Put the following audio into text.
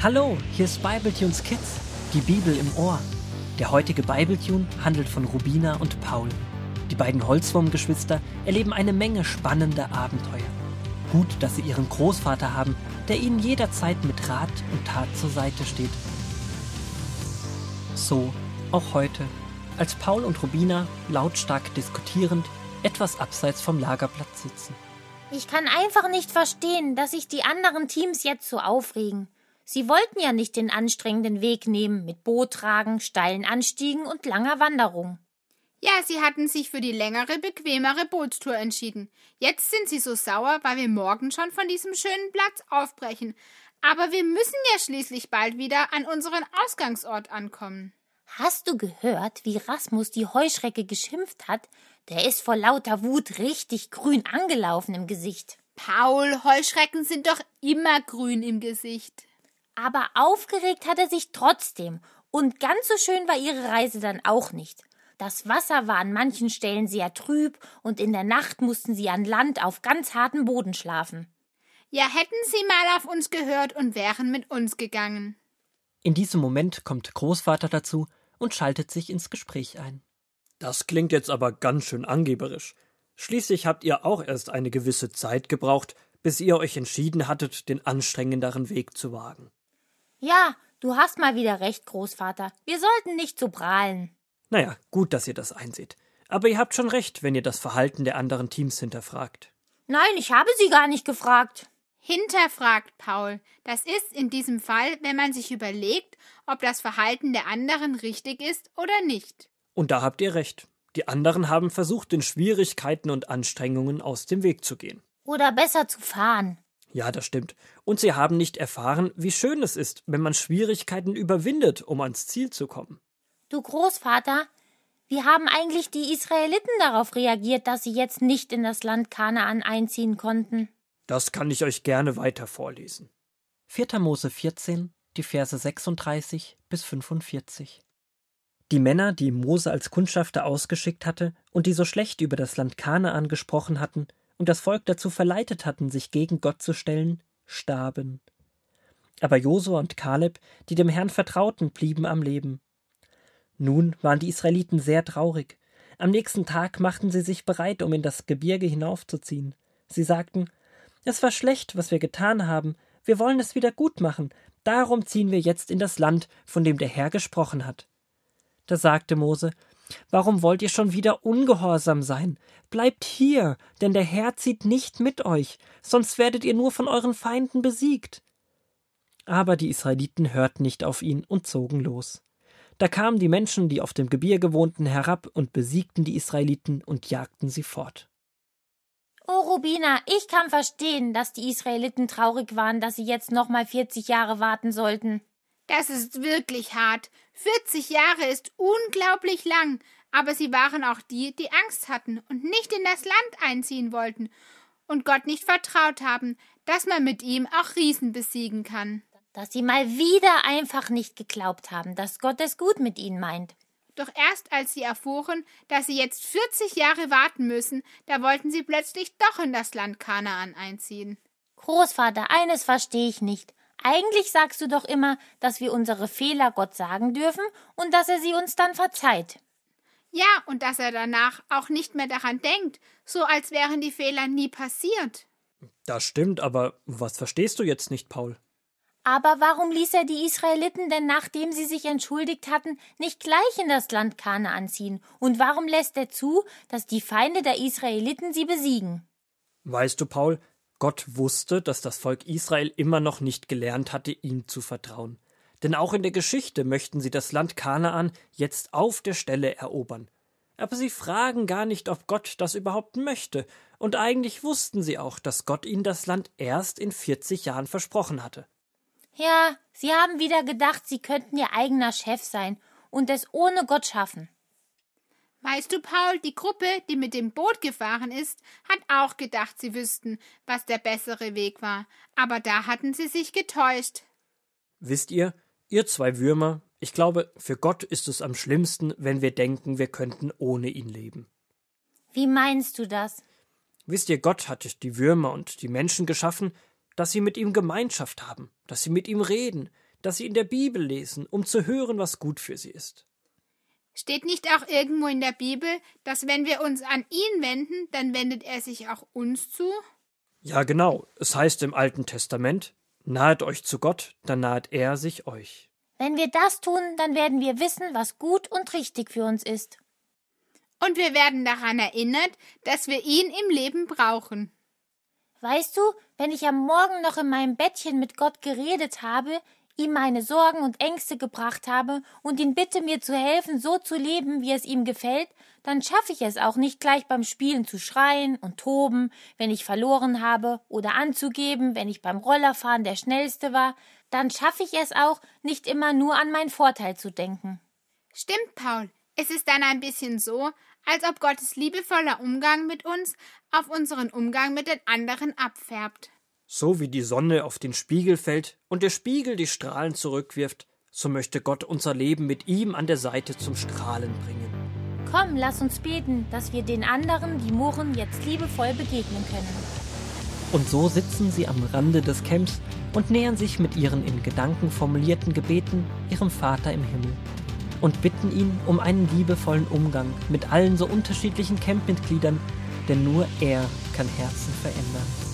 Hallo, hier ist Bibletunes Kids, die Bibel im Ohr. Der heutige Bibletune handelt von Rubina und Paul. Die beiden Holzwurmgeschwister erleben eine Menge spannender Abenteuer. Gut, dass sie ihren Großvater haben, der ihnen jederzeit mit Rat und Tat zur Seite steht. So, auch heute, als Paul und Rubina lautstark diskutierend etwas abseits vom Lagerplatz sitzen. Ich kann einfach nicht verstehen, dass sich die anderen Teams jetzt so aufregen. Sie wollten ja nicht den anstrengenden Weg nehmen mit Boottragen, steilen Anstiegen und langer Wanderung. Ja, sie hatten sich für die längere, bequemere Bootstour entschieden. Jetzt sind sie so sauer, weil wir morgen schon von diesem schönen Platz aufbrechen. Aber wir müssen ja schließlich bald wieder an unseren Ausgangsort ankommen. Hast du gehört, wie Rasmus die Heuschrecke geschimpft hat? Der ist vor lauter Wut richtig grün angelaufen im Gesicht. Paul, Heuschrecken sind doch immer grün im Gesicht aber aufgeregt hat er sich trotzdem, und ganz so schön war ihre Reise dann auch nicht. Das Wasser war an manchen Stellen sehr trüb, und in der Nacht mussten sie an Land auf ganz hartem Boden schlafen. Ja, hätten sie mal auf uns gehört und wären mit uns gegangen. In diesem Moment kommt Großvater dazu und schaltet sich ins Gespräch ein. Das klingt jetzt aber ganz schön angeberisch. Schließlich habt ihr auch erst eine gewisse Zeit gebraucht, bis ihr euch entschieden hattet, den anstrengenderen Weg zu wagen. Ja, du hast mal wieder recht, Großvater. Wir sollten nicht so prahlen. Naja, gut, dass ihr das einseht. Aber ihr habt schon recht, wenn ihr das Verhalten der anderen Teams hinterfragt. Nein, ich habe sie gar nicht gefragt. Hinterfragt, Paul. Das ist in diesem Fall, wenn man sich überlegt, ob das Verhalten der anderen richtig ist oder nicht. Und da habt ihr recht. Die anderen haben versucht, den Schwierigkeiten und Anstrengungen aus dem Weg zu gehen. Oder besser zu fahren. Ja, das stimmt. Und sie haben nicht erfahren, wie schön es ist, wenn man Schwierigkeiten überwindet, um ans Ziel zu kommen. Du Großvater, wie haben eigentlich die Israeliten darauf reagiert, dass sie jetzt nicht in das Land Kanaan einziehen konnten? Das kann ich euch gerne weiter vorlesen. 4. Mose 14, die Verse 36 bis 45. Die Männer, die Mose als Kundschafter ausgeschickt hatte und die so schlecht über das Land Kanaan gesprochen hatten, und das Volk dazu verleitet hatten, sich gegen Gott zu stellen, starben. Aber Josua und Kaleb, die dem Herrn vertrauten, blieben am Leben. Nun waren die Israeliten sehr traurig. Am nächsten Tag machten sie sich bereit, um in das Gebirge hinaufzuziehen. Sie sagten, es war schlecht, was wir getan haben, wir wollen es wieder gut machen, darum ziehen wir jetzt in das Land, von dem der Herr gesprochen hat. Da sagte Mose, Warum wollt ihr schon wieder ungehorsam sein? Bleibt hier, denn der Herr zieht nicht mit euch, sonst werdet ihr nur von euren Feinden besiegt. Aber die Israeliten hörten nicht auf ihn und zogen los. Da kamen die Menschen, die auf dem Gebirge wohnten, herab und besiegten die Israeliten und jagten sie fort. Oh, Rubina, ich kann verstehen, dass die Israeliten traurig waren, dass sie jetzt noch mal 40 Jahre warten sollten. Das ist wirklich hart. 40 Jahre ist unglaublich lang, aber sie waren auch die, die Angst hatten und nicht in das Land einziehen wollten und Gott nicht vertraut haben, dass man mit ihm auch Riesen besiegen kann. Dass sie mal wieder einfach nicht geglaubt haben, dass Gott es gut mit ihnen meint. Doch erst als sie erfuhren, dass sie jetzt 40 Jahre warten müssen, da wollten sie plötzlich doch in das Land Kanaan einziehen. Großvater, eines verstehe ich nicht. Eigentlich sagst du doch immer, dass wir unsere Fehler Gott sagen dürfen und dass er sie uns dann verzeiht. Ja, und dass er danach auch nicht mehr daran denkt, so als wären die Fehler nie passiert. Das stimmt, aber was verstehst du jetzt nicht, Paul? Aber warum ließ er die Israeliten denn, nachdem sie sich entschuldigt hatten, nicht gleich in das Land Kanaan ziehen? Und warum lässt er zu, dass die Feinde der Israeliten sie besiegen? Weißt du, Paul, Gott wusste, dass das Volk Israel immer noch nicht gelernt hatte, ihm zu vertrauen. Denn auch in der Geschichte möchten sie das Land Kanaan jetzt auf der Stelle erobern. Aber sie fragen gar nicht, ob Gott das überhaupt möchte, und eigentlich wussten sie auch, dass Gott ihnen das Land erst in 40 Jahren versprochen hatte. Ja, sie haben wieder gedacht, sie könnten ihr eigener Chef sein und es ohne Gott schaffen. Weißt du, Paul, die Gruppe, die mit dem Boot gefahren ist, hat auch gedacht, sie wüssten, was der bessere Weg war, aber da hatten sie sich getäuscht. Wisst ihr, ihr zwei Würmer, ich glaube, für Gott ist es am schlimmsten, wenn wir denken, wir könnten ohne ihn leben. Wie meinst du das? Wisst ihr, Gott hat die Würmer und die Menschen geschaffen, dass sie mit ihm Gemeinschaft haben, dass sie mit ihm reden, dass sie in der Bibel lesen, um zu hören, was gut für sie ist. Steht nicht auch irgendwo in der Bibel, dass wenn wir uns an ihn wenden, dann wendet er sich auch uns zu? Ja, genau. Es heißt im Alten Testament, nahet euch zu Gott, dann nahet er sich euch. Wenn wir das tun, dann werden wir wissen, was gut und richtig für uns ist. Und wir werden daran erinnert, dass wir ihn im Leben brauchen. Weißt du, wenn ich am Morgen noch in meinem Bettchen mit Gott geredet habe, ihm meine Sorgen und Ängste gebracht habe und ihn bitte, mir zu helfen, so zu leben, wie es ihm gefällt, dann schaffe ich es auch nicht gleich beim Spielen zu schreien und toben, wenn ich verloren habe, oder anzugeben, wenn ich beim Rollerfahren der Schnellste war, dann schaffe ich es auch, nicht immer nur an meinen Vorteil zu denken. Stimmt, Paul. Es ist dann ein bisschen so, als ob Gottes liebevoller Umgang mit uns auf unseren Umgang mit den anderen abfärbt. So wie die Sonne auf den Spiegel fällt und der Spiegel die Strahlen zurückwirft, so möchte Gott unser Leben mit ihm an der Seite zum Strahlen bringen. Komm, lass uns beten, dass wir den anderen, die murren, jetzt liebevoll begegnen können. Und so sitzen sie am Rande des Camps und nähern sich mit ihren in Gedanken formulierten Gebeten ihrem Vater im Himmel und bitten ihn um einen liebevollen Umgang mit allen so unterschiedlichen Campmitgliedern, denn nur er kann Herzen verändern.